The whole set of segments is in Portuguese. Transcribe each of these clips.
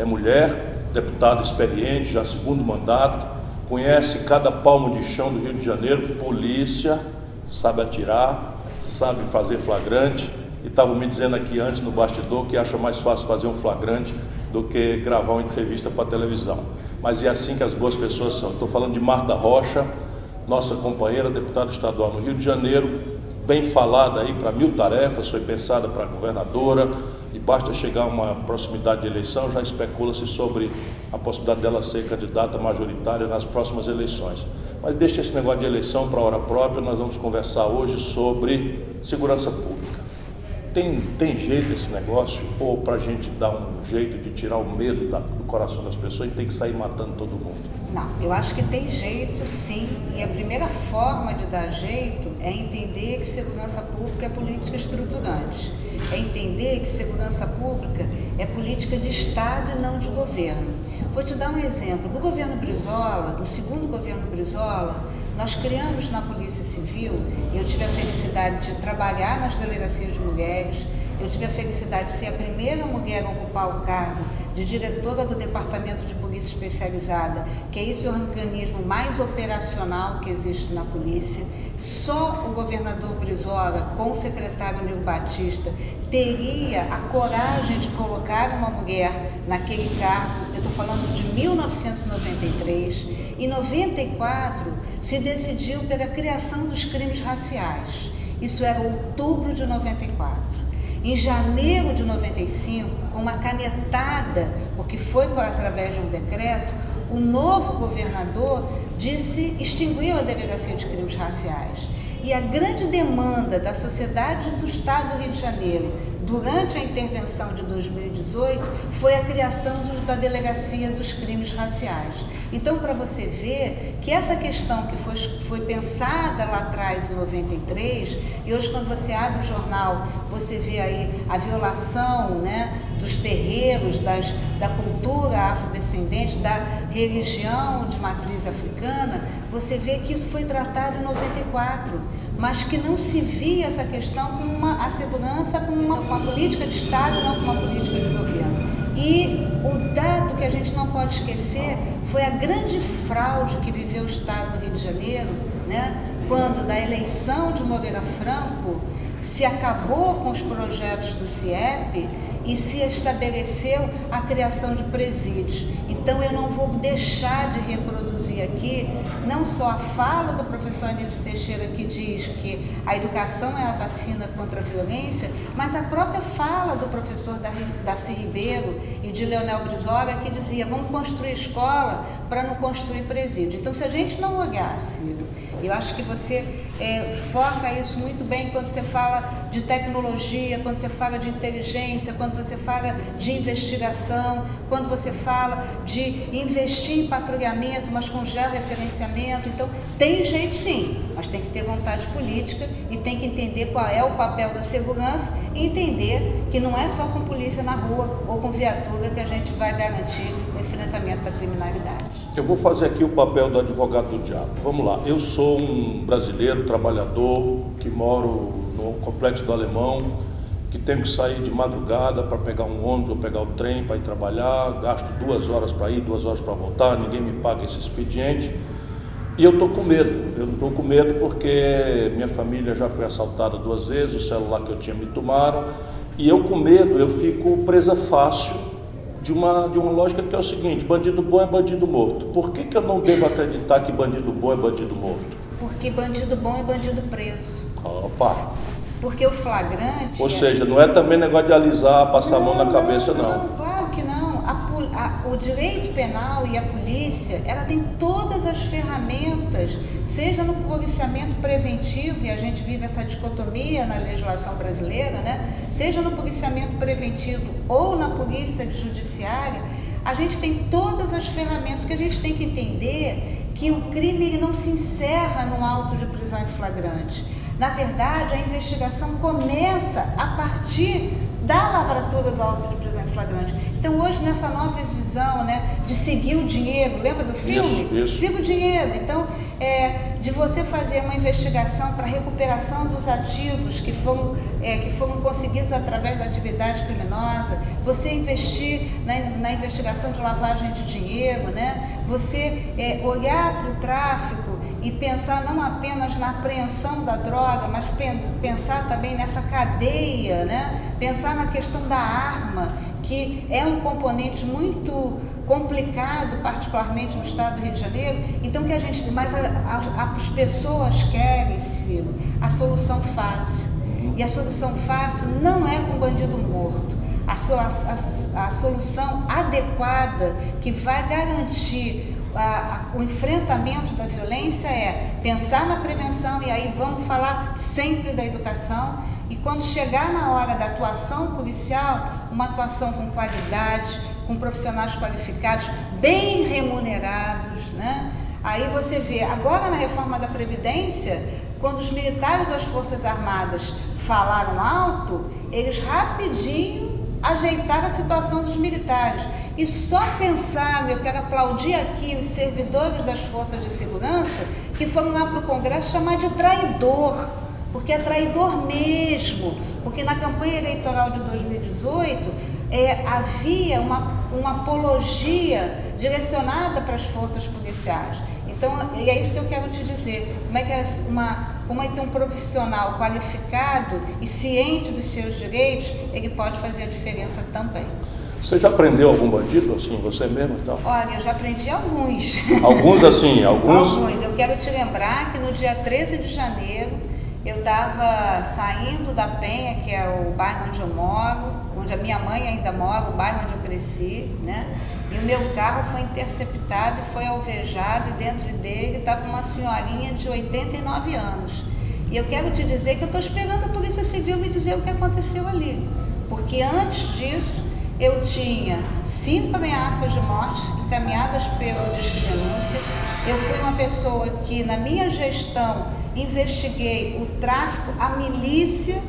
é mulher, deputada experiente, já segundo mandato, conhece cada palmo de chão do Rio de Janeiro, polícia, sabe atirar, sabe fazer flagrante. E estava me dizendo aqui antes no bastidor que acha mais fácil fazer um flagrante do que gravar uma entrevista para a televisão. Mas é assim que as boas pessoas são. Estou falando de Marta Rocha, nossa companheira, deputada estadual no Rio de Janeiro, bem falada aí para mil tarefas, foi pensada para governadora, e basta chegar a uma proximidade de eleição, já especula-se sobre a possibilidade dela ser candidata majoritária nas próximas eleições. Mas deixa esse negócio de eleição para a hora própria, nós vamos conversar hoje sobre segurança pública. Tem, tem jeito esse negócio? Ou para a gente dar um jeito de tirar o medo da, do coração das pessoas, a gente tem que sair matando todo mundo? Não, eu acho que tem jeito sim. E a primeira forma de dar jeito é entender que segurança pública é política estruturante. É entender que segurança pública é política de Estado e não de governo. Vou te dar um exemplo. Do governo Brizola, no segundo governo Brizola, nós criamos na Polícia Civil, eu tive a felicidade de trabalhar nas delegacias de mulheres, eu tive a felicidade de ser a primeira mulher a ocupar o cargo de diretora do Departamento de Polícia Especializada, que é esse organismo mais operacional que existe na polícia. Só o governador Brizola, com o secretário Nil Batista, teria a coragem de colocar uma mulher naquele cargo. Eu estou falando de 1993. Em 94, se decidiu pela criação dos crimes raciais. Isso era outubro de 94. Em janeiro de 95, com uma canetada, porque foi por através de um decreto, o novo governador disse extinguiu a delegacia de crimes raciais. E a grande demanda da sociedade do Estado do Rio de Janeiro durante a intervenção de 2018 foi a criação do, da Delegacia dos Crimes Raciais. Então, para você ver que essa questão que foi, foi pensada lá atrás, em 93, e hoje, quando você abre o jornal, você vê aí a violação né, dos terreiros, das, da cultura afrodescendente, da religião de matriz africana, você vê que isso foi tratado em 94 mas que não se via essa questão como uma, a segurança como uma, uma política de Estado, não como uma política de governo. E o dado que a gente não pode esquecer foi a grande fraude que viveu o Estado do Rio de Janeiro, né? quando da eleição de Moreira Franco se acabou com os projetos do CIEP e se estabeleceu a criação de presídios. Então eu não vou deixar de reproduzir aqui não só a fala do professor Anísio Teixeira que diz que a educação é a vacina contra a violência, mas a própria fala do professor Darcy Ribeiro e de Leonel Brizola que dizia vamos construir escola para não construir presídio. Então se a gente não olhar, Ciro, eu acho que você é, foca isso muito bem quando você fala de tecnologia, quando você fala de inteligência, quando você fala de investigação, quando você fala de investir em patrulhamento, mas com georreferenciamento. Então, tem jeito sim, mas tem que ter vontade política e tem que entender qual é o papel da segurança e entender que não é só com polícia na rua ou com viatura que a gente vai garantir o enfrentamento da criminalidade. Eu vou fazer aqui o papel do advogado do diabo. Vamos lá, eu sou um brasileiro trabalhador que moro no complexo do Alemão que tenho que sair de madrugada para pegar um ônibus ou pegar o trem para ir trabalhar, gasto duas horas para ir, duas horas para voltar, ninguém me paga esse expediente. E eu estou com medo, eu estou com medo porque minha família já foi assaltada duas vezes, o celular que eu tinha me tomaram, e eu com medo, eu fico presa fácil de uma, de uma lógica que é o seguinte, bandido bom é bandido morto. Por que, que eu não devo acreditar que bandido bom é bandido morto? Porque bandido bom é bandido preso. Opa! Porque o flagrante. Ou é... seja, não é também negócio de alisar, passar não, a mão na cabeça, não. Não, claro que não. A, a, o direito penal e a polícia, ela tem todas as ferramentas, seja no policiamento preventivo, e a gente vive essa dicotomia na legislação brasileira, né? Seja no policiamento preventivo ou na polícia judiciária, a gente tem todas as ferramentas que a gente tem que entender que o crime ele não se encerra no auto de prisão em flagrante na verdade, a investigação começa a partir da lavratura do auto de prisão em flagrante. Então, hoje, nessa nova visão né, de seguir o dinheiro, lembra do filme? Isso, isso. Siga o dinheiro. Então, é, de você fazer uma investigação para recuperação dos ativos que foram, é, que foram conseguidos através da atividade criminosa, você investir na, na investigação de lavagem de dinheiro, né? você é, olhar para o tráfico e pensar não apenas na apreensão da droga, mas pensar também nessa cadeia, né? pensar na questão da arma, que é um componente muito complicado, particularmente no estado do Rio de Janeiro. Então, que a gente, mas a, a, as pessoas querem, Ciro, a solução fácil. E a solução fácil não é com bandido morto. A, a, a solução adequada que vai garantir a, a, o enfrentamento da violência é pensar na prevenção, e aí vamos falar sempre da educação. E quando chegar na hora da atuação policial, uma atuação com qualidade, com profissionais qualificados, bem remunerados, né? Aí você vê, agora na reforma da Previdência, quando os militares das Forças Armadas falaram alto, eles rapidinho ajeitaram a situação dos militares. E só pensaram, eu quero aplaudir aqui os servidores das forças de segurança que foram lá para o Congresso chamar de traidor, porque é traidor mesmo, porque na campanha eleitoral de 2018 é, havia uma, uma apologia direcionada para as forças policiais. Então, e é isso que eu quero te dizer. Como é que, é uma, como é que um profissional qualificado e ciente dos seus direitos, ele pode fazer a diferença também. Você já aprendeu algum bandido assim, você mesmo então? Olha, eu já aprendi alguns. Alguns assim, alguns? Alguns. Eu quero te lembrar que no dia 13 de janeiro eu estava saindo da Penha, que é o bairro onde eu moro, onde a minha mãe ainda mora, o bairro onde eu cresci, né? E o meu carro foi interceptado e foi alvejado, e dentro dele estava uma senhorinha de 89 anos. E eu quero te dizer que eu estou esperando a Polícia Civil me dizer o que aconteceu ali. Porque antes disso, eu tinha cinco ameaças de morte encaminhadas pelo Disque Denúncia. Eu fui uma pessoa que, na minha gestão, investiguei o tráfico, a milícia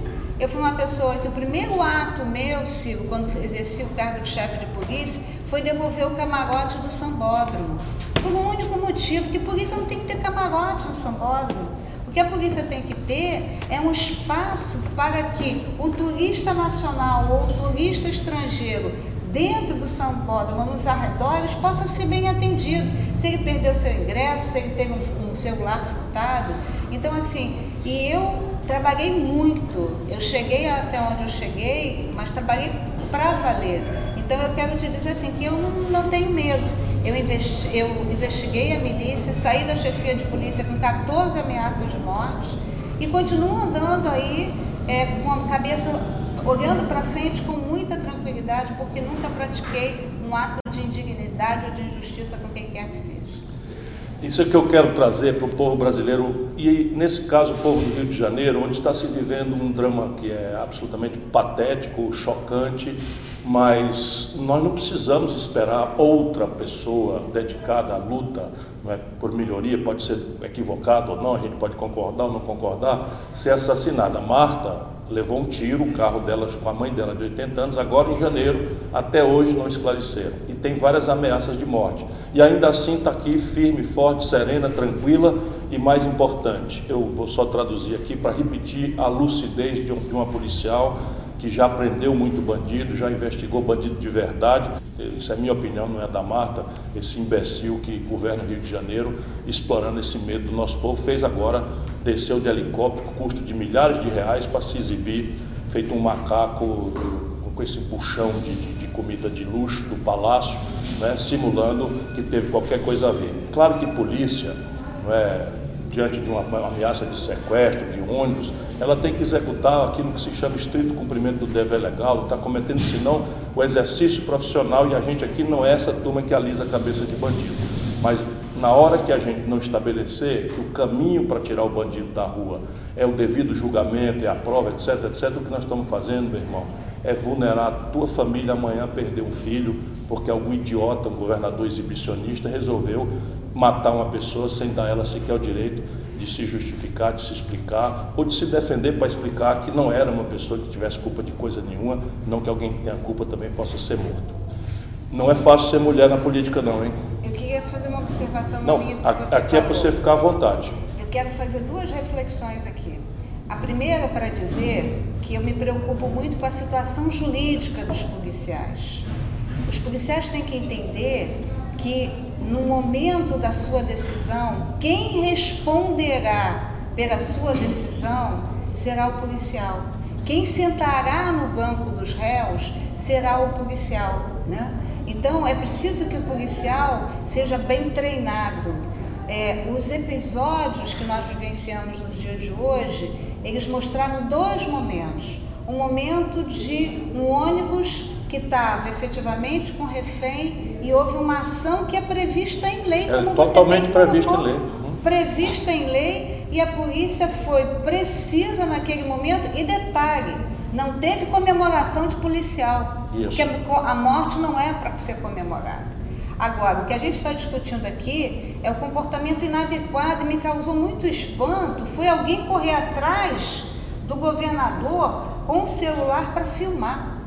eu fui uma pessoa que o primeiro ato meu, quando exerci o cargo de chefe de polícia, foi devolver o camarote do Sambódromo. Por um único motivo, que polícia não tem que ter camarote no Sambódromo. O que a polícia tem que ter é um espaço para que o turista nacional ou o turista estrangeiro dentro do Sambódromo, nos arredores, possa ser bem atendido. Se ele perdeu seu ingresso, se ele teve um, um celular furtado. Então, assim, e eu trabalhei muito. Eu cheguei até onde eu cheguei, mas trabalhei para valer. Então eu quero te dizer assim que eu não, não tenho medo. Eu, investi, eu investiguei a milícia, saí da chefia de polícia com 14 ameaças de morte e continuo andando aí é, com a cabeça olhando para frente com muita tranquilidade, porque nunca pratiquei um ato de indignidade ou de injustiça com quem quer que seja. Isso é que eu quero trazer para o povo brasileiro, e nesse caso o povo do Rio de Janeiro, onde está se vivendo um drama que é absolutamente patético, chocante, mas nós não precisamos esperar outra pessoa dedicada à luta é, por melhoria, pode ser equivocado ou não, a gente pode concordar ou não concordar, ser assassinada. Marta levou um tiro, o carro dela com a mãe dela de 80 anos, agora em janeiro, até hoje não esclareceram. E tem várias ameaças de morte. E ainda assim está aqui firme, forte, serena, tranquila e mais importante, eu vou só traduzir aqui para repetir a lucidez de, um, uma policial que já prendeu muito bandido, já investigou bandido de verdade. Isso é minha opinião, não é da Marta, esse imbecil que governa o Rio de Janeiro, explorando esse medo do nosso povo, fez agora, desceu de helicóptero, custo de milhares de reais para se exibir, feito um macaco com esse puxão de, de, de comida de luxo do palácio, né, simulando que teve qualquer coisa a ver. Claro que polícia, é, diante de uma ameaça de sequestro de ônibus, ela tem que executar aquilo que se chama estrito cumprimento do dever legal, está cometendo senão o exercício profissional e a gente aqui não é essa turma que alisa a cabeça de bandido. Mas na hora que a gente não estabelecer que o caminho para tirar o bandido da rua é o devido julgamento, é a prova, etc, etc, o que nós estamos fazendo, meu irmão, é vulnerar a tua família amanhã perder um filho, porque algum idiota, um governador exibicionista, resolveu matar uma pessoa sem dar ela sequer o direito de se justificar, de se explicar, ou de se defender para explicar que não era uma pessoa que tivesse culpa de coisa nenhuma, não que alguém que tenha culpa também possa ser morto. Não é fácil ser mulher na política, não, hein? Queria fazer uma observação não, aqui é para você ficar à vontade. Eu quero fazer duas reflexões aqui. A primeira para dizer que eu me preocupo muito com a situação jurídica dos policiais. Os policiais têm que entender que no momento da sua decisão, quem responderá pela sua decisão será o policial. Quem sentará no banco dos réus será o policial. Né? Então é preciso que o policial seja bem treinado. É, os episódios que nós vivenciamos no dia de hoje, eles mostraram dois momentos. Um momento de um ônibus que estava efetivamente com refém e houve uma ação que é prevista em lei, é, como totalmente você prevista em lei. Prevista em lei e a polícia foi precisa naquele momento e detalhe, não teve comemoração de policial, Isso. porque a morte não é para ser comemorada. Agora, o que a gente está discutindo aqui é o comportamento inadequado e me causou muito espanto. Foi alguém correr atrás do governador com o celular para filmar.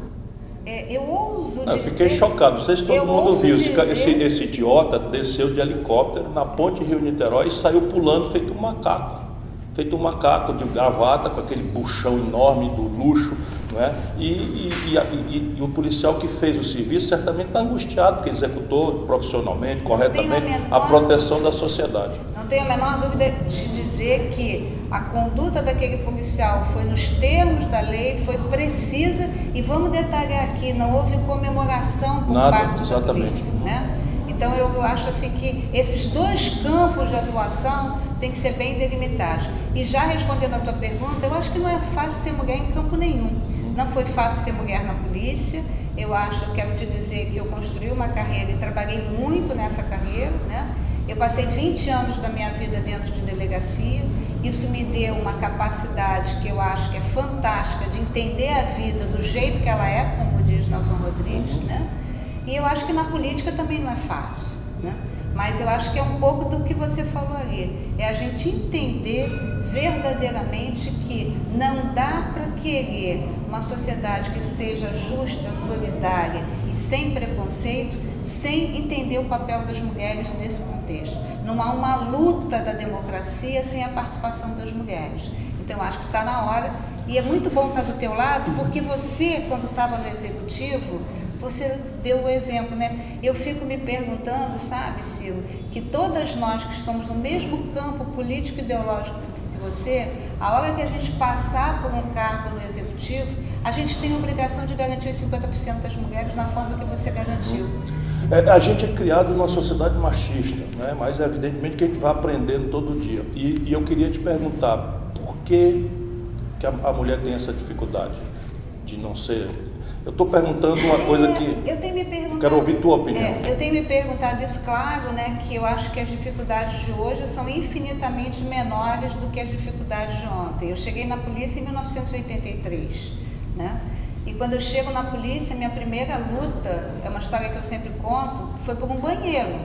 É, eu ouso dizer... Eu fiquei chocado, não sei se todo mundo viu. Dizer... Esse, esse idiota desceu de helicóptero na ponte Rio-Niterói e saiu pulando feito um macaco feito um macaco de gravata, com aquele buchão enorme do luxo, não é? e, e, e, e o policial que fez o serviço certamente está angustiado, porque executou profissionalmente, corretamente, a, menor, a proteção da sociedade. Não tenho a menor dúvida de dizer que a conduta daquele policial foi nos termos da lei, foi precisa, e vamos detalhar aqui, não houve comemoração por Nada, parte exatamente. da polícia. Né? Então eu acho assim que esses dois campos de atuação têm que ser bem delimitados. E já respondendo a tua pergunta, eu acho que não é fácil ser mulher em campo nenhum. Não foi fácil ser mulher na polícia. Eu acho, quero te dizer que eu construí uma carreira e trabalhei muito nessa carreira, né? Eu passei 20 anos da minha vida dentro de delegacia. Isso me deu uma capacidade que eu acho que é fantástica de entender a vida do jeito que ela é, como diz Nelson Rodrigues, né? E eu acho que na política também não é fácil, né? Mas eu acho que é um pouco do que você falou ali. É a gente entender verdadeiramente que não dá para querer uma sociedade que seja justa, solidária e sem preconceito, sem entender o papel das mulheres nesse contexto. Não há uma luta da democracia sem a participação das mulheres. Então, acho que está na hora. E é muito bom estar do teu lado, porque você, quando estava no executivo, você deu o exemplo, né? Eu fico me perguntando, sabe, Silo, que todas nós que estamos no mesmo campo político ideológico que você, a hora que a gente passar por um cargo no executivo, a gente tem a obrigação de garantir 50% das mulheres na forma que você garantiu. É, a gente é criado numa sociedade machista, né? mas evidentemente que a gente vai aprendendo todo dia. E, e eu queria te perguntar, por que, que a, a mulher tem essa dificuldade de não ser eu estou perguntando uma coisa que. Eu tenho me perguntado. Quero ouvir tua opinião. É, eu tenho me perguntado isso, claro, né? Que eu acho que as dificuldades de hoje são infinitamente menores do que as dificuldades de ontem. Eu cheguei na polícia em 1983, né? E quando eu chego na polícia, minha primeira luta, é uma história que eu sempre conto, foi por um banheiro.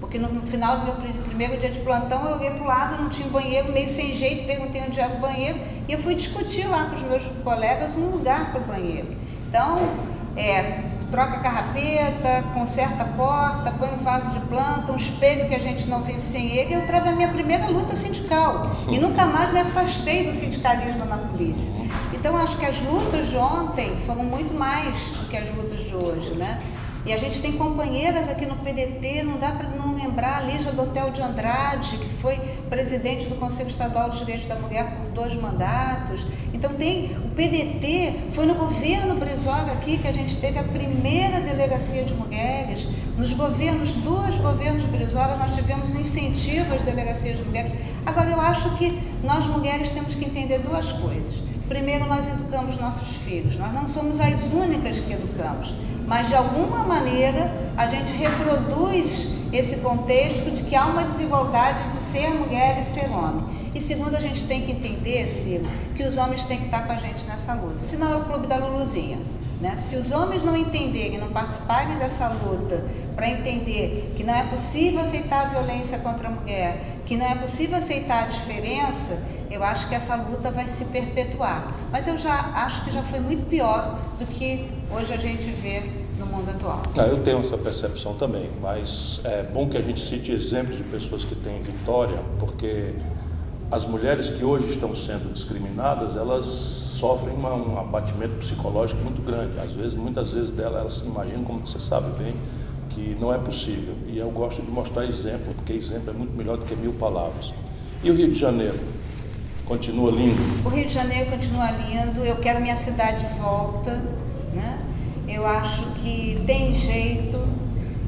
Porque no, final do meu primeiro dia de plantão, eu olhei para o lado, não tinha banheiro, meio sem jeito, perguntei onde era o banheiro, e eu fui discutir lá com os meus colegas um lugar para o banheiro. Então, é, troca carrapeta, conserta a porta, põe um vaso de planta, um espelho que a gente não vive sem ele. Eu travei a minha primeira luta sindical e nunca mais me afastei do sindicalismo na polícia. Então, acho que as lutas de ontem foram muito mais do que as lutas de hoje, né? E a gente tem companheiras aqui no PDT, não dá para não lembrar a Lígia do Hotel de Andrade, que foi presidente do Conselho Estadual dos Direitos da Mulher por dois mandatos. Então tem o PDT, foi no governo Brizola aqui que a gente teve a primeira delegacia de mulheres. Nos governos, dois governos Brizola, nós tivemos um incentivo às delegacias de mulheres. Agora eu acho que nós mulheres temos que entender duas coisas. Primeiro, nós educamos nossos filhos. Nós não somos as únicas que educamos mas de alguma maneira a gente reproduz esse contexto de que há uma desigualdade de ser mulher e ser homem. E segundo, a gente tem que entender, Ciro, que os homens têm que estar com a gente nessa luta. Senão é o clube da Luluzinha. Né? Se os homens não entenderem, não participarem dessa luta para entender que não é possível aceitar a violência contra a mulher, que não é possível aceitar a diferença, eu acho que essa luta vai se perpetuar. Mas eu já acho que já foi muito pior do que hoje a gente vê atual. Não, eu tenho essa percepção também, mas é bom que a gente cite exemplos de pessoas que têm vitória, porque as mulheres que hoje estão sendo discriminadas, elas sofrem uma, um abatimento psicológico muito grande. Às vezes, muitas vezes delas, elas se imaginam, como você sabe bem, que não é possível. E eu gosto de mostrar exemplo, porque exemplo é muito melhor do que mil palavras. E o Rio de Janeiro? Continua lindo? O Rio de Janeiro continua lindo. Eu quero minha cidade de volta. Né? Eu acho que tem jeito.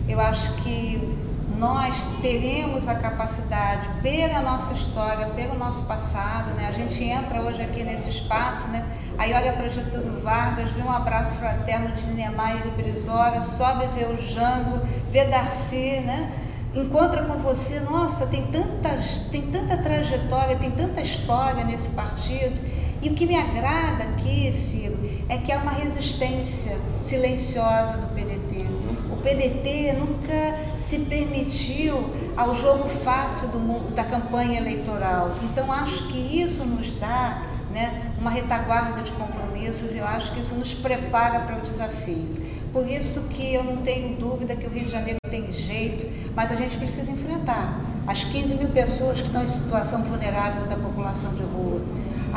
Eu acho que nós teremos a capacidade, pela nossa história, pelo nosso passado, né? A gente entra hoje aqui nesse espaço, né? Aí olha para Getúlio Vargas, vê um abraço fraterno de Niemeyer e Brizola, sobe vê o Jango, vê Darcy, né? Encontra com você, nossa, tem, tantas, tem tanta trajetória, tem tanta história nesse partido. E o que me agrada aqui, Ciro, é que há uma resistência silenciosa do PDT. O PDT nunca se permitiu ao jogo fácil do, da campanha eleitoral. Então, acho que isso nos dá né, uma retaguarda de compromissos e eu acho que isso nos prepara para o desafio. Por isso que eu não tenho dúvida que o Rio de Janeiro tem jeito, mas a gente precisa enfrentar as 15 mil pessoas que estão em situação vulnerável da população de rua.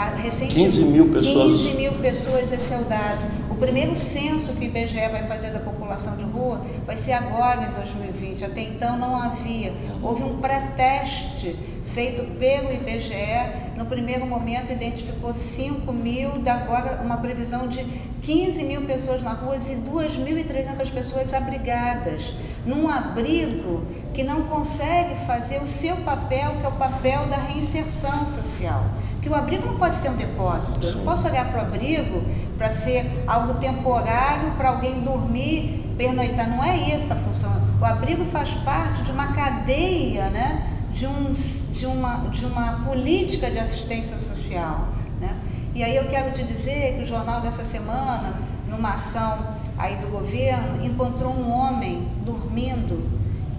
Recente, 15 mil pessoas. 15 mil pessoas, esse é o dado. O primeiro censo que o IBGE vai fazer da população de rua vai ser agora, em 2020. Até então não havia. Houve um pré-teste feito pelo IBGE. No primeiro momento identificou 5 mil, agora uma previsão de 15 mil pessoas na rua e 2.300 pessoas abrigadas, num abrigo que não consegue fazer o seu papel, que é o papel da reinserção social. Que o abrigo não pode ser um depósito. Eu não posso olhar para o abrigo para ser algo temporário, para alguém dormir, pernoitar. Não é essa a função. O abrigo faz parte de uma cadeia, né? De, um, de, uma, de uma política de assistência social. Né? E aí eu quero te dizer que o jornal dessa semana, numa ação aí do governo, encontrou um homem dormindo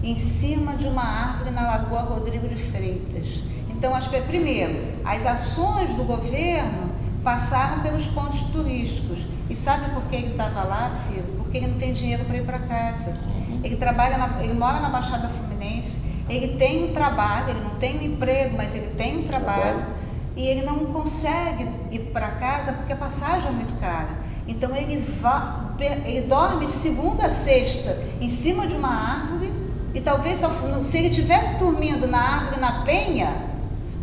em cima de uma árvore na Lagoa Rodrigo de Freitas. Então, as, primeiro, as ações do governo passaram pelos pontos turísticos. E sabe por que ele estava lá, Ciro? Porque ele não tem dinheiro para ir para casa. Uhum. Ele trabalha, na, ele mora na Baixada Fluminense, ele tem um trabalho, ele não tem um emprego, mas ele tem um trabalho e ele não consegue ir para casa porque a passagem é muito cara. Então ele, va, ele dorme de segunda a sexta em cima de uma árvore e talvez só, se ele tivesse dormindo na árvore na penha,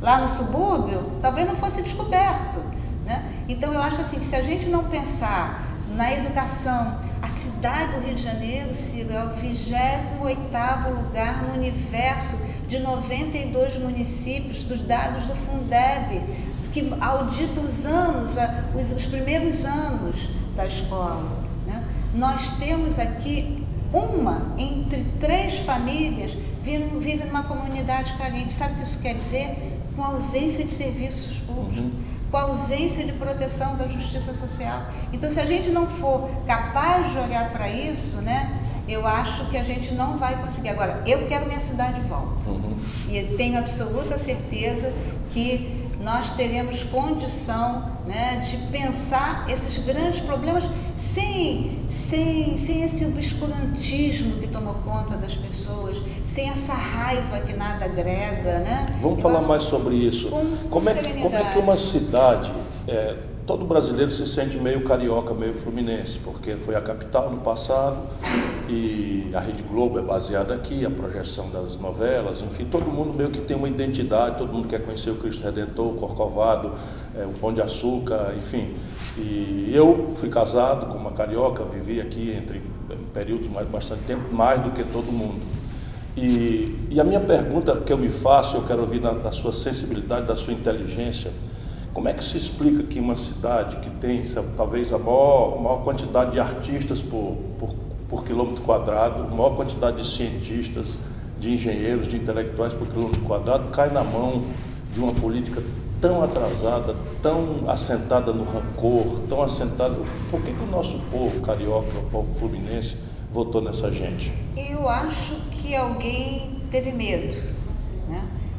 lá no subúrbio, talvez não fosse descoberto. Né? Então eu acho assim que se a gente não pensar na educação, a cidade do Rio de Janeiro, Ciro, é o 28 lugar no universo de 92 municípios, dos dados do Fundeb, que audita os anos, os, os primeiros anos da escola. Né? Nós temos aqui uma entre três famílias vive numa comunidade carente. Sabe o que isso quer dizer? Com ausência de serviços públicos. Uhum com a ausência de proteção da justiça social. Então, se a gente não for capaz de olhar para isso, né, eu acho que a gente não vai conseguir. Agora, eu quero minha cidade de volta. Uhum. E tenho absoluta certeza que nós teremos condição né, de pensar esses grandes problemas sem, sem, sem esse obscurantismo que tomou conta das pessoas, sem essa raiva que nada agrega. Né? Vamos Eu falar mais sobre isso. Com, como, é que, como é que uma cidade. É, todo brasileiro se sente meio carioca, meio fluminense, porque foi a capital no passado e a Rede Globo é baseada aqui, a projeção das novelas, enfim, todo mundo meio que tem uma identidade, todo mundo quer conhecer o Cristo Redentor, o Corcovado, é, o Pão de Açúcar, enfim. E eu fui casado com uma carioca, vivi aqui entre períodos mais bastante tempo, mais do que todo mundo. E, e a minha pergunta que eu me faço, eu quero ouvir da, da sua sensibilidade, da sua inteligência, como é que se explica que uma cidade que tem talvez a maior, maior quantidade de artistas por, por, por, quilômetro quadrado, maior quantidade de cientistas, de engenheiros, de intelectuais por quilômetro quadrado, cai na mão de uma política tão atrasada, tão assentada no rancor, tão assentada. Por que, que o nosso povo carioca, o povo fluminense, votou nessa gente? Eu acho que alguém teve medo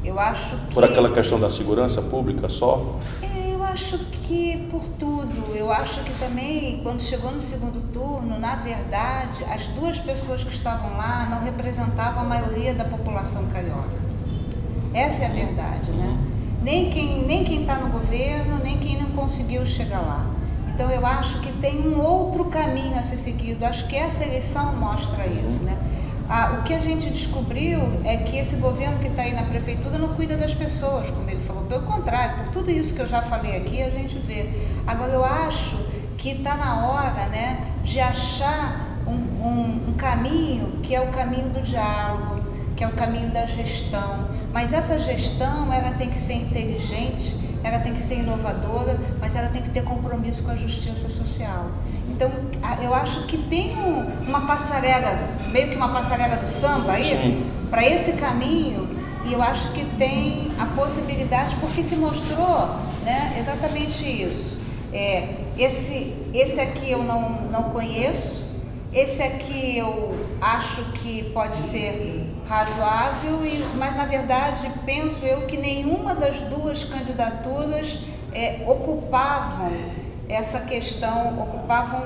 eu acho que... Por aquela questão da segurança pública só? É, eu acho que por tudo. Eu acho que também, quando chegou no segundo turno, na verdade, as duas pessoas que estavam lá não representavam a maioria da população carioca. Essa é a verdade, né? nem quem nem quem está no governo, nem quem não conseguiu chegar lá. Então eu acho que tem um outro caminho a ser seguido. Acho que essa eleição mostra isso, né? Ah, o que a gente descobriu é que esse governo que está aí na prefeitura não cuida das pessoas, como ele falou. Pelo contrário, por tudo isso que eu já falei aqui, a gente vê. Agora, eu acho que está na hora né, de achar um, um, um caminho que é o caminho do diálogo, que é o caminho da gestão. Mas essa gestão ela tem que ser inteligente, ela tem que ser inovadora, mas ela tem que ter compromisso com a justiça social. Então, eu acho que tem uma passarela, meio que uma passarela do samba aí, para esse caminho, e eu acho que tem a possibilidade, porque se mostrou né, exatamente isso. É, esse, esse aqui eu não, não conheço, esse aqui eu acho que pode ser razoável, e, mas na verdade penso eu que nenhuma das duas candidaturas é, ocupavam essa questão, ocupavam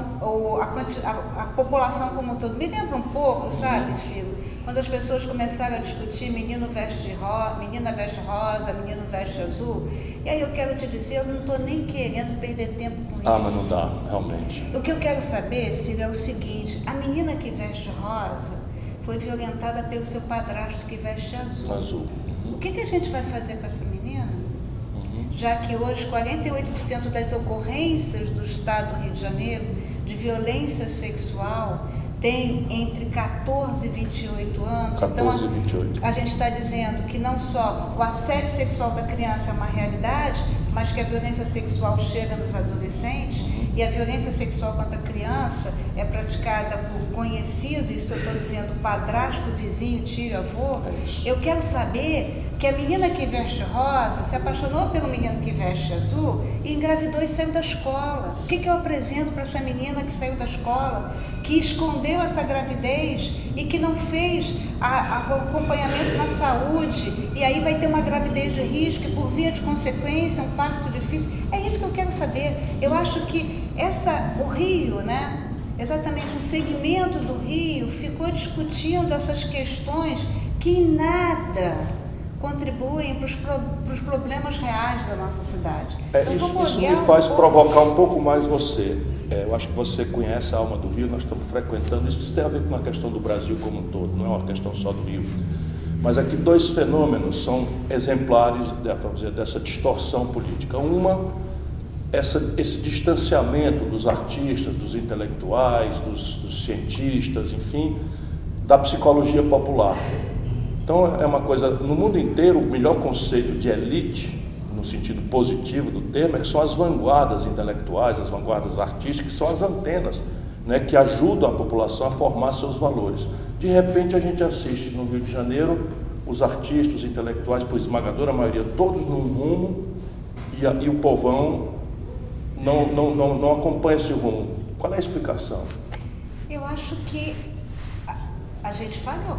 a, a, a, população como um todo. Me lembra um pouco, sabe, Ciro? Quando as pessoas começaram a discutir menino veste rosa, menina veste rosa, menino veste azul. E aí eu quero te dizer, eu não estou nem querendo perder tempo com ah, isso. Ah, mas não dá, realmente. O que eu quero saber, Ciro, é o seguinte, a menina que veste rosa foi violentada pelo seu padrasto que veste azul. Azul. O que, que a gente vai fazer com essa menina? Já que hoje 48% das ocorrências do estado do Rio de Janeiro de violência sexual tem entre 14 e 28 anos. 14 então, e 28. A gente está dizendo que não só o assédio sexual da criança é uma realidade, mas que a violência sexual chega nos adolescentes e a violência sexual contra a criança é praticada por conhecido, isso eu estou dizendo padrasto, vizinho, tio, avô. É eu quero saber que a menina que veste rosa se apaixonou pelo menino que veste azul e engravidou e saiu da escola. O que, que eu apresento para essa menina que saiu da escola, que escondeu essa gravidez e que não fez o acompanhamento na saúde e aí vai ter uma gravidez de risco e por via de consequência um parto difícil? É isso que eu quero saber. Eu acho que essa, o Rio, né? Exatamente, o segmento do Rio ficou discutindo essas questões que nada contribuem para os, pro, problemas reais da nossa cidade. É, então, isso, isso me faz um provocar um pouco mais você. É, eu acho que você conhece a alma do Rio, nós estamos frequentando isso. Isso tem a ver com uma questão do Brasil como um todo, não é uma questão só do Rio. Mas aqui dois fenômenos são exemplares dizer, dessa distorção política. Uma essa, esse distanciamento dos artistas, dos intelectuais, dos, dos, cientistas, enfim, da psicologia popular. Então é uma coisa, no mundo inteiro, o melhor conceito de elite, no sentido positivo do termo, é que são as vanguardas intelectuais, as vanguardas artísticas, que são as antenas né, que ajudam a população a formar seus valores. De repente a gente assiste no Rio de Janeiro os artistas, os intelectuais, por esmagadora maioria, todos num rumo, e, a, e o povão não, não, não, não acompanha esse rumo. Qual é a explicação? Eu acho que a, a gente falhou.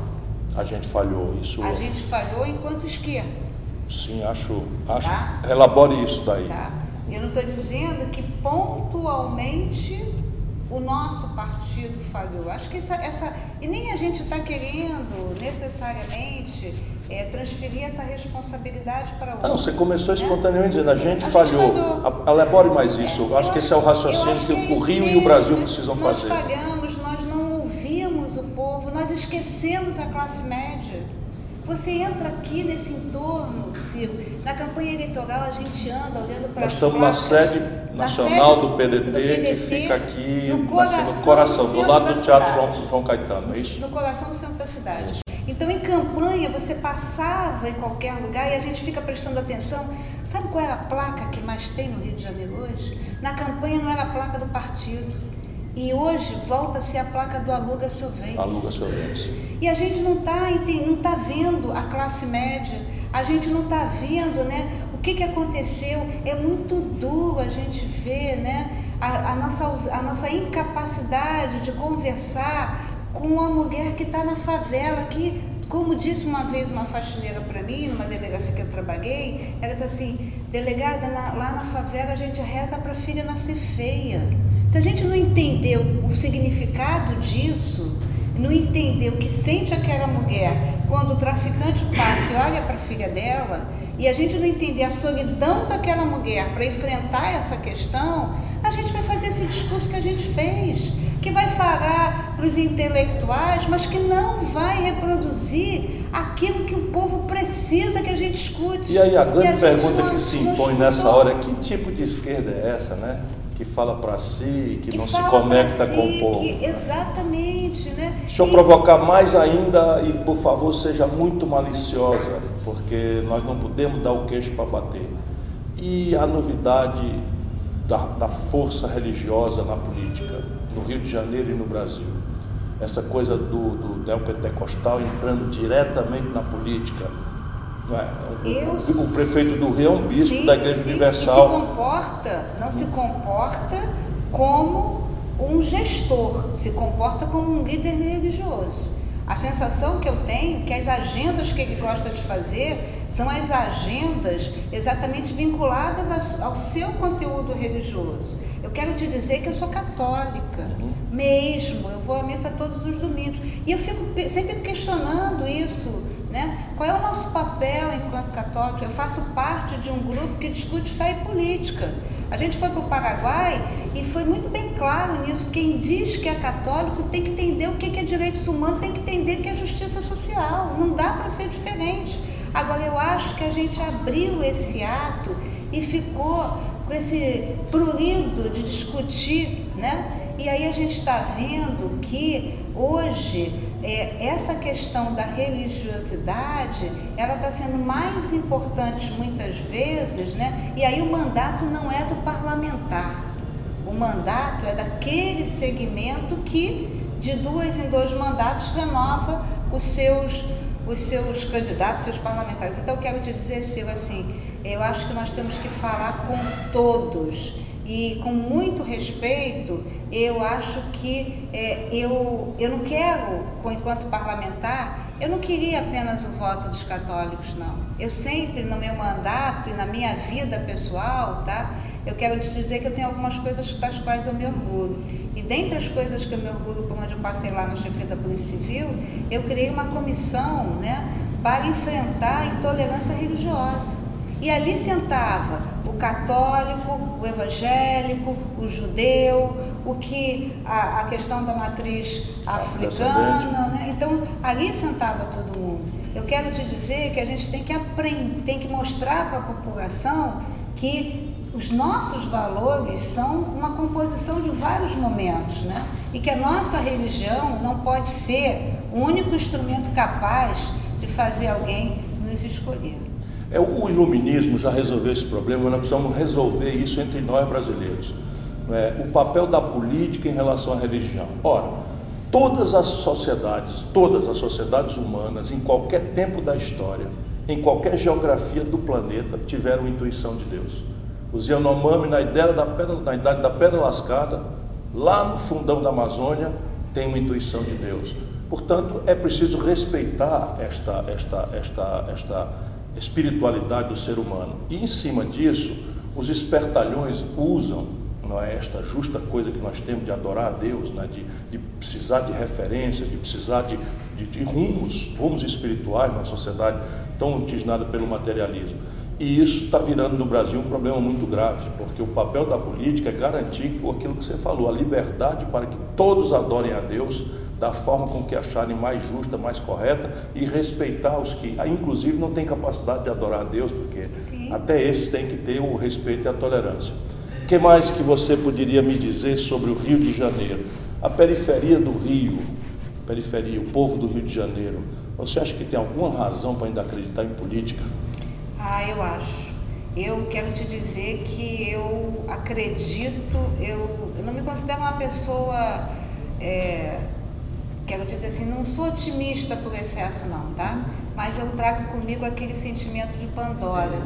A gente falhou, isso. A gente falhou enquanto esquerda. Sim, acho. acho tá? Elabore isso daí. Tá. Eu não estou dizendo que pontualmente o nosso partido falhou. Acho que essa, essa e nem a gente está querendo necessariamente é, transferir essa responsabilidade para outro. Não, você começou né? espontaneamente dizendo a gente a falhou. Gente Elabore mais isso. É, acho que esse é o raciocínio que, que, o Rio mesmo. e o Brasil precisam fazer. Nós falhamos, nós não ouvimos o povo, nós esquecemos a classe média. Você entra aqui nesse entorno, Ciro. Na campanha eleitoral a gente anda olhando para Nós estamos na sede nacional do, do, PDT, do, PDT, que fica aqui no coração, no coração do lado do Teatro João, João, Caetano, no, é isso? No coração do centro da cidade. Então, em campanha, você passava em qualquer lugar e a gente fica prestando atenção. Sabe qual é a placa que mais tem no Rio de Janeiro hoje? Na campanha não era a placa do partido e hoje volta-se a placa do aluga sorvete. Aluga sorvete. E a gente não está não tá vendo a classe média, a gente não está vendo né, o que, que aconteceu. É muito duro a gente ver né, a, a, nossa, a nossa incapacidade de conversar com uma mulher que está na favela, que, como disse uma vez uma faxineira para mim, numa delegacia que eu trabalhei, ela disse assim, delegada, na, lá na favela a gente reza para a filha nascer feia. Se a gente não entendeu o significado disso, não entender o que sente aquela mulher quando o traficante passa e olha para a filha dela, e a gente não entender a solidão daquela mulher para enfrentar essa questão, a gente vai fazer esse discurso que a gente fez, que vai falar para os intelectuais, mas que não vai reproduzir aquilo que o povo precisa que a gente escute. E aí a grande a pergunta que se impõe nessa hora é que tipo de esquerda é essa, né? Que fala para si, que, que não se conecta si, com o povo. Que, exatamente, né? Deixa eu e... provocar mais ainda e, por favor, seja muito maliciosa, porque nós não podemos dar o queixo para bater. E a novidade da, da força religiosa na política, no Rio de Janeiro e no Brasil. Essa coisa do, do neopentecostal entrando diretamente na política? Eu, o prefeito do Rio é um bispo sim, da Igreja sim, Universal. E se comporta, não se comporta como um gestor, se comporta como um líder religioso. A sensação que eu tenho é que as agendas que ele gosta de fazer são as agendas exatamente vinculadas ao, seu conteúdo religioso. Eu quero te dizer que eu sou católica, uhum. Mesmo, eu vou à missa todos os domingos. E eu fico sempre questionando isso né? Qual é o nosso papel enquanto católico? Eu faço parte de um grupo que discute fé e política. A gente foi para o Paraguai e foi muito bem claro nisso. Quem diz que é católico tem que entender o que é direitos humanos, tem que entender o que é justiça social. Não dá para ser diferente. Agora, eu acho que a gente abriu esse ato e ficou com esse prurido de discutir, né? E aí a gente está vendo que hoje é, essa questão da religiosidade, ela está sendo mais importante muitas vezes, né? E aí o mandato não é do parlamentar, o mandato é daquele segmento que de duas em dois mandatos renova os seus os seus candidatos, seus parlamentares. Então eu quero te dizer, Silvia, assim, eu acho que nós temos que falar com todos e com muito respeito, eu acho que é, eu, eu não quero, enquanto parlamentar, eu não queria apenas o voto dos católicos, não. Eu sempre, no meu mandato e na minha vida pessoal, tá? Eu quero te dizer que eu tenho algumas coisas das quais eu me orgulho. E dentre as coisas que eu me orgulho, como eu passei lá no chefe da Polícia Civil, eu criei uma comissão, né, para enfrentar a intolerância religiosa. E ali sentava o católico, o evangélico, o judeu, o que a, a questão da matriz africana, né? Então ali sentava todo mundo. Eu quero te dizer que a gente tem que aprender, tem que mostrar para a população que os nossos valores são uma composição de vários momentos, né? E que a nossa religião não pode ser o único instrumento capaz de fazer alguém nos escolher. É, o iluminismo já resolveu esse problema, nós precisamos resolver isso entre nós brasileiros. É, o papel da política em relação à religião. Ora, todas as sociedades, todas as sociedades humanas, em qualquer tempo da história, em qualquer geografia do planeta, tiveram intuição de Deus. Os Yanomami, na, ideia da pedra, na idade da pedra lascada, lá no fundão da Amazônia, tem uma intuição de Deus. Portanto, é preciso respeitar esta, esta, esta, esta espiritualidade do ser humano. E em cima disso, os espertalhões usam não é, esta justa coisa que nós temos de adorar a Deus, né, de, de precisar de referências, de precisar de, de, de rumos, rumos espirituais na sociedade tão tisnada pelo materialismo. E isso está virando no Brasil um problema muito grave, porque o papel da política é garantir aquilo que você falou, a liberdade para que todos adorem a Deus da forma com que acharem mais justa, mais correta e respeitar os que, inclusive, não têm capacidade de adorar a Deus, porque Sim. até esses têm que ter o respeito e a tolerância. O que mais que você poderia me dizer sobre o Rio de Janeiro? A periferia do Rio, periferia, o povo do Rio de Janeiro, você acha que tem alguma razão para ainda acreditar em política? Ah, eu acho. Eu quero te dizer que eu acredito, eu, eu não me considero uma pessoa é, quero dizer assim, não sou otimista por excesso não, tá? Mas eu trago comigo aquele sentimento de Pandora,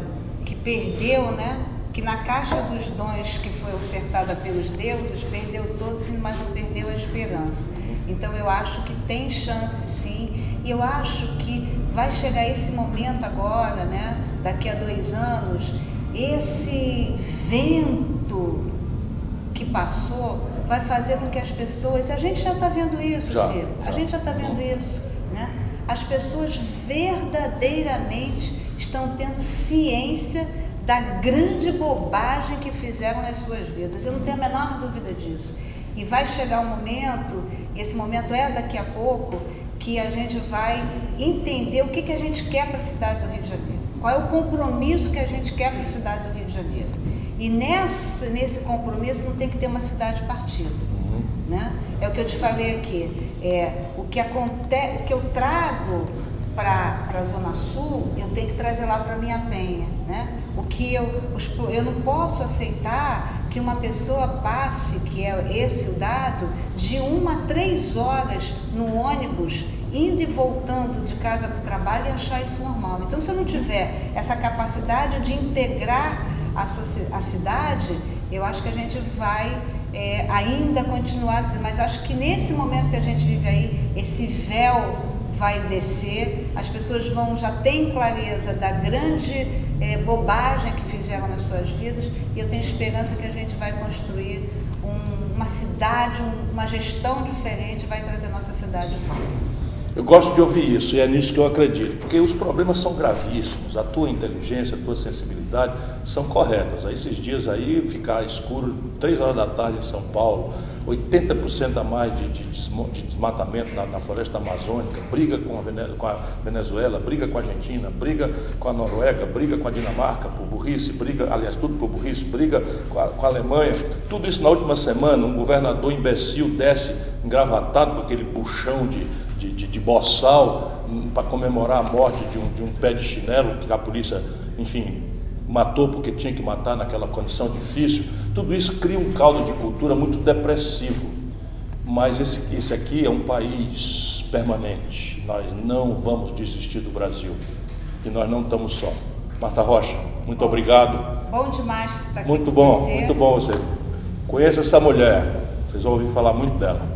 que perdeu, né? Que na caixa dos dons que foi ofertada pelos deuses, perdeu todos, mas não perdeu a esperança. Então eu acho que tem chance sim, e eu acho que vai chegar esse momento agora, né? Daqui a dois anos, esse vento que passou vai fazer com que as pessoas. A gente já está vendo isso, Já, Ciro. já. A gente já está vendo isso. Né? As pessoas verdadeiramente estão tendo ciência da grande bobagem que fizeram nas suas vidas. Eu não tenho a menor dúvida disso. E vai chegar um momento, e esse momento é daqui a pouco, que a gente vai entender o que, que a gente quer para a cidade do Rio de Janeiro. Qual é o compromisso que a gente quer para a cidade do Rio de Janeiro. E nessa, nesse compromisso não tem que ter uma cidade partida. Né? É o que eu te falei aqui. É, o, que acontece, o que eu trago para a Zona Sul, eu tenho que trazer lá para minha penha. Né? O que eu, os, eu não posso aceitar que uma pessoa passe, que é esse o dado, de uma a três horas no ônibus, indo e voltando de casa para o trabalho e achar isso normal. Então, se eu não tiver essa capacidade de integrar a, a cidade, eu acho que a gente vai é, ainda continuar, mas acho que nesse momento que a gente vive aí, esse véu vai descer, as pessoas vão já têm clareza da grande é, bobagem que fizeram nas suas vidas e eu tenho esperança que a gente vai construir um, uma cidade, um, uma gestão diferente, vai trazer nossa cidade de volta. Eu gosto de ouvir isso e é nisso que eu acredito, porque os problemas são gravíssimos, a tua inteligência, a tua sensibilidade são corretas. Aí, esses dias aí, ficar escuro, três horas da tarde em São Paulo, 80% a mais de, de, de desmatamento na, na, floresta amazônica, briga com a, com a, Venezuela, briga com a Argentina, briga com a Noruega, briga com a Dinamarca por burrice, briga, aliás, tudo por burrice, briga com a, com a Alemanha. Tudo isso na última semana, um governador imbecil desce engravatado com aquele puxão de de, de, de boçal hum, para comemorar a morte de um, de um pé de chinelo que a polícia, enfim, matou porque tinha que matar naquela condição difícil. Tudo isso cria um caldo de cultura muito depressivo. Mas esse, esse aqui é um país permanente. Nós não vamos desistir do Brasil. E nós não estamos só. Marta Rocha, muito obrigado. Bom demais estar aqui Muito bom, você. muito bom você. Conheça essa mulher. Vocês vão ouvir falar muito dela.